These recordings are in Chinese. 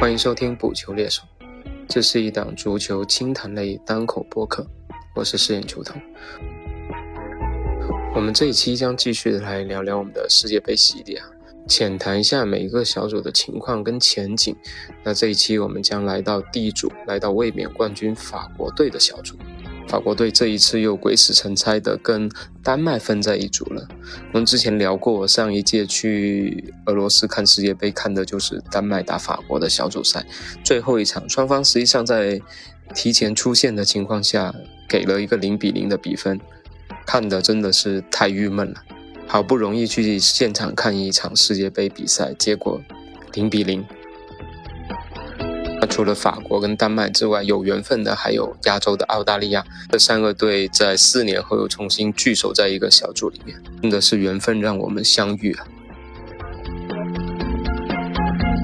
欢迎收听《补球猎手》，这是一档足球轻谈类单口播客，我是饰演球童。我们这一期将继续来聊聊我们的世界杯系列啊，浅谈一下每一个小组的情况跟前景。那这一期我们将来到 D 组，来到卫冕冠军法国队的小组。法国队这一次又鬼使神差的跟丹麦分在一组了。我们之前聊过，我上一届去俄罗斯看世界杯，看的就是丹麦打法国的小组赛最后一场，双方实际上在提前出线的情况下，给了一个零比零的比分，看的真的是太郁闷了。好不容易去现场看一场世界杯比赛，结果零比零。那除了法国跟丹麦之外，有缘分的还有亚洲的澳大利亚。这三个队在四年后又重新聚首在一个小组里面，真的是缘分让我们相遇啊！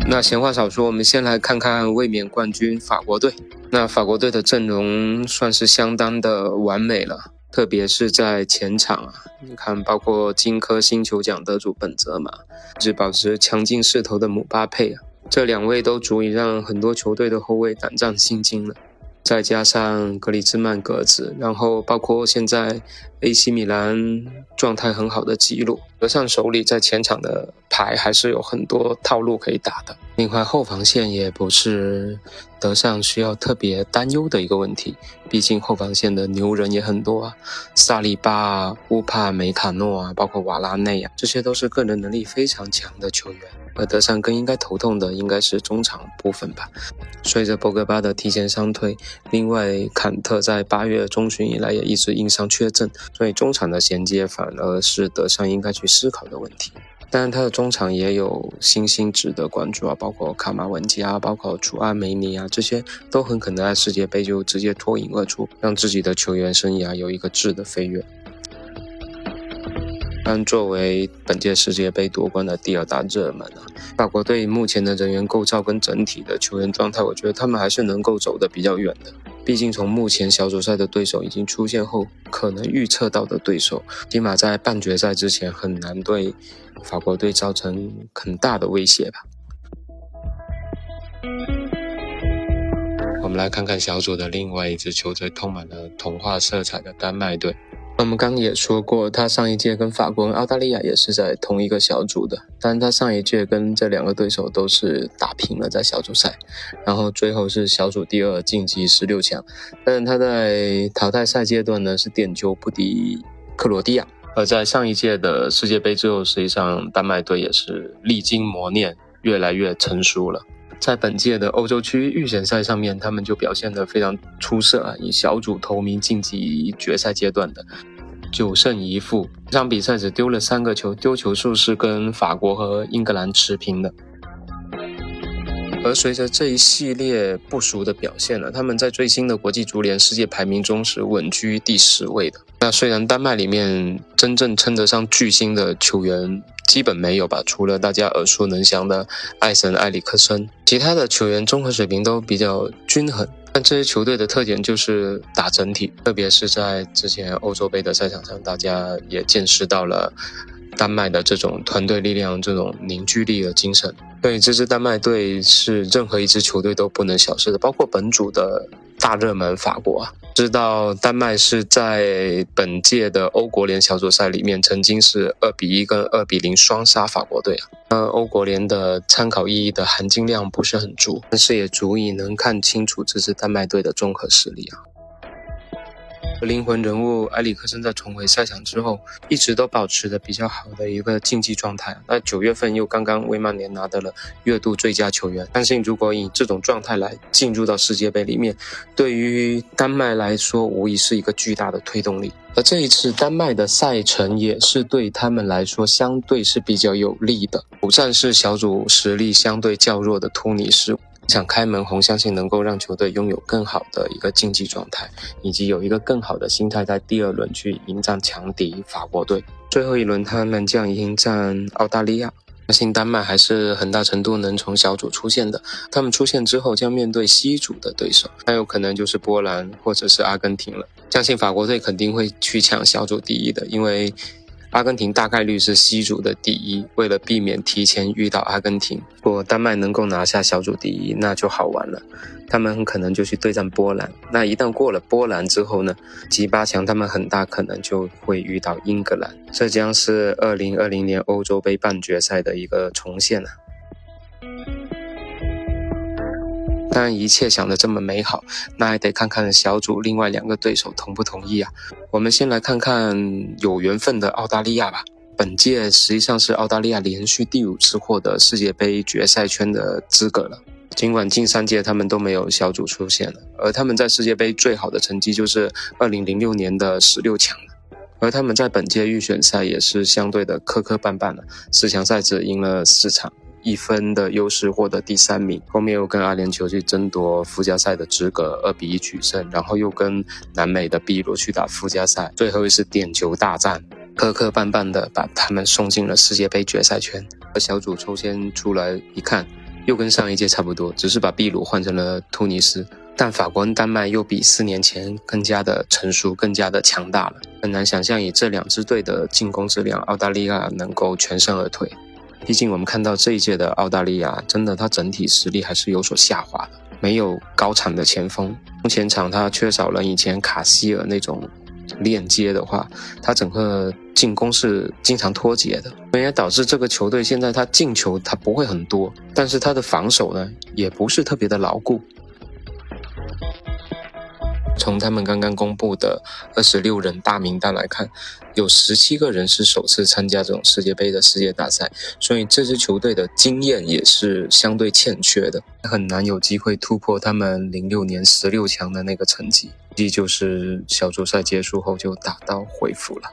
那闲话少说，我们先来看看卫冕冠军法国队。那法国队的阵容算是相当的完美了，特别是在前场啊，你看，包括金科星球奖得主本泽马，一直保持强劲势头的姆巴佩啊。这两位都足以让很多球队的后卫胆战心惊了，再加上格里兹曼、格子，然后包括现在 AC 米兰状态很好的吉鲁，德尚手里在前场的牌还是有很多套路可以打的。另外后防线也不是德尚需要特别担忧的一个问题，毕竟后防线的牛人也很多啊，萨利巴、乌帕梅卡诺啊，包括瓦拉内啊，这些都是个人能力非常强的球员。而德尚更应该头痛的应该是中场部分吧。随着博格巴的提前伤退，另外坎特在八月中旬以来也一直因伤缺阵，所以中场的衔接反而是德尚应该去思考的问题。当然，他的中场也有新星值得关注啊，包括卡马文加，包括楚阿梅尼啊，这些都很可能在世界杯就直接脱颖而出，让自己的球员生涯有一个质的飞跃。但作为本届世界杯夺冠的第二大热门啊，法国队目前的人员构造跟整体的球员状态，我觉得他们还是能够走得比较远的。毕竟从目前小组赛的对手已经出现后，可能预测到的对手，起码在半决赛之前很难对法国队造成很大的威胁吧。我们来看看小组的另外一支球队，充满了童话色彩的丹麦队。我们刚刚也说过，他上一届跟法国、跟澳大利亚也是在同一个小组的，但他上一届跟这两个对手都是打平了在小组赛，然后最后是小组第二晋级十六强，但他在淘汰赛阶段呢是点球不敌克罗地亚，而在上一届的世界杯之后，实际上丹麦队也是历经磨练，越来越成熟了。在本届的欧洲区预选赛上面，他们就表现得非常出色啊！以小组头名晋级决赛阶段的九胜一负，这场比赛只丢了三个球，丢球数是跟法国和英格兰持平的。而随着这一系列不俗的表现呢，他们在最新的国际足联世界排名中是稳居第十位的。那虽然丹麦里面真正称得上巨星的球员，基本没有吧，除了大家耳熟能详的艾森、埃里克森，其他的球员综合水平都比较均衡。但这些球队的特点就是打整体，特别是在之前欧洲杯的赛场上，大家也见识到了丹麦的这种团队力量、这种凝聚力的精神。对，这支丹麦队是任何一支球队都不能小视的，包括本组的。大热门法国啊，知道丹麦是在本届的欧国联小组赛里面曾经是二比一跟二比零双杀法国队啊。那欧国联的参考意义的含金量不是很足，但是也足以能看清楚这支丹麦队的综合实力啊。灵魂人物埃里克森在重回赛场之后，一直都保持的比较好的一个竞技状态。那九月份又刚刚为曼联拿到了月度最佳球员，相信如果以这种状态来进入到世界杯里面，对于丹麦来说无疑是一个巨大的推动力。而这一次丹麦的赛程也是对他们来说相对是比较有利的，不战是小组实力相对较弱的突尼斯。想开门红，相信能够让球队拥有更好的一个竞技状态，以及有一个更好的心态，在第二轮去迎战强敌法国队。最后一轮他们将迎战澳大利亚，相信丹麦还是很大程度能从小组出线的。他们出线之后将面对西组的对手，很有可能就是波兰或者是阿根廷了。相信法国队肯定会去抢小组第一的，因为。阿根廷大概率是西组的第一，为了避免提前遇到阿根廷，如果丹麦能够拿下小组第一，那就好玩了。他们很可能就去对战波兰，那一旦过了波兰之后呢，吉八强他们很大可能就会遇到英格兰，这将是二零二零年欧洲杯半决赛的一个重现了。当然，一切想的这么美好，那还得看看小组另外两个对手同不同意啊。我们先来看看有缘分的澳大利亚吧。本届实际上是澳大利亚连续第五次获得世界杯决赛圈的资格了。尽管近三届他们都没有小组出现了，而他们在世界杯最好的成绩就是2006年的十六强而他们在本届预选赛也是相对的磕磕绊绊了，四强赛只赢了四场。一分的优势获得第三名，后面又跟阿联酋去争夺附加赛的资格，二比一取胜，然后又跟南美的秘鲁去打附加赛，最后一次点球大战，磕磕绊绊的把他们送进了世界杯决赛圈。而小组抽签出来一看，又跟上一届差不多，只是把秘鲁换成了突尼斯，但法国跟丹麦又比四年前更加的成熟，更加的强大了。很难想象以这两支队的进攻质量，澳大利亚能够全身而退。毕竟我们看到这一届的澳大利亚，真的它整体实力还是有所下滑的，没有高产的前锋，中前场他缺少了以前卡希尔那种链接的话，他整个进攻是经常脱节的，也导致这个球队现在他进球他不会很多，但是他的防守呢也不是特别的牢固。从他们刚刚公布的二十六人大名单来看，有十七个人是首次参加这种世界杯的世界大赛，所以这支球队的经验也是相对欠缺的，很难有机会突破他们零六年十六强的那个成绩，即就是小组赛结束后就打道回府了。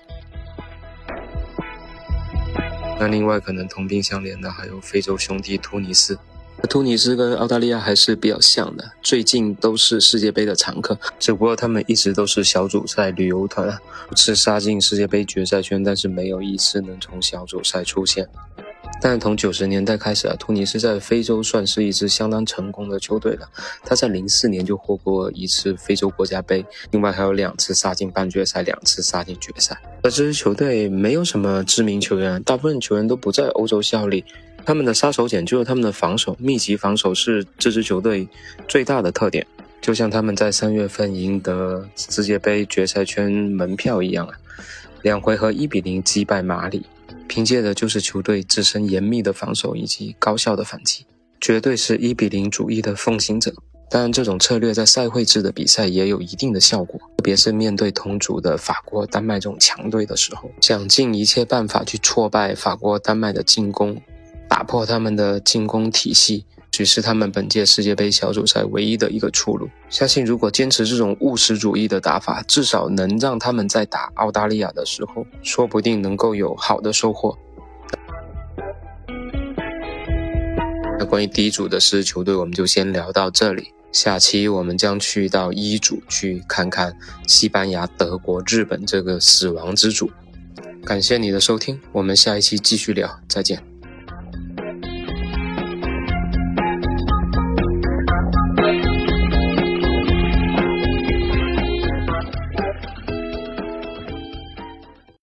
那另外可能同病相怜的还有非洲兄弟突尼斯。突尼斯跟澳大利亚还是比较像的，最近都是世界杯的常客，只不过他们一直都是小组赛旅游团，次杀进世界杯决赛圈，但是没有一次能从小组赛出现。但从九十年代开始啊，突尼斯在非洲算是一支相当成功的球队了。他在零四年就获过一次非洲国家杯，另外还有两次杀进半决赛，两次杀进决赛。而这支球队没有什么知名球员，大部分球员都不在欧洲效力。他们的杀手锏就是他们的防守，密集防守是这支球队最大的特点。就像他们在三月份赢得世界杯决赛圈门票一样啊，两回合一比零击败马里，凭借的就是球队自身严密的防守以及高效的反击，绝对是一比零主义的奉行者。当然，这种策略在赛会制的比赛也有一定的效果，特别是面对同组的法国、丹麦这种强队的时候，想尽一切办法去挫败法国、丹麦的进攻。打破他们的进攻体系，只是他们本届世界杯小组赛唯一的一个出路。相信如果坚持这种务实主义的打法，至少能让他们在打澳大利亚的时候，说不定能够有好的收获。那关于第一组的四支球队，我们就先聊到这里。下期我们将去到一组去看看西班牙、德国、日本这个死亡之组。感谢你的收听，我们下一期继续聊，再见。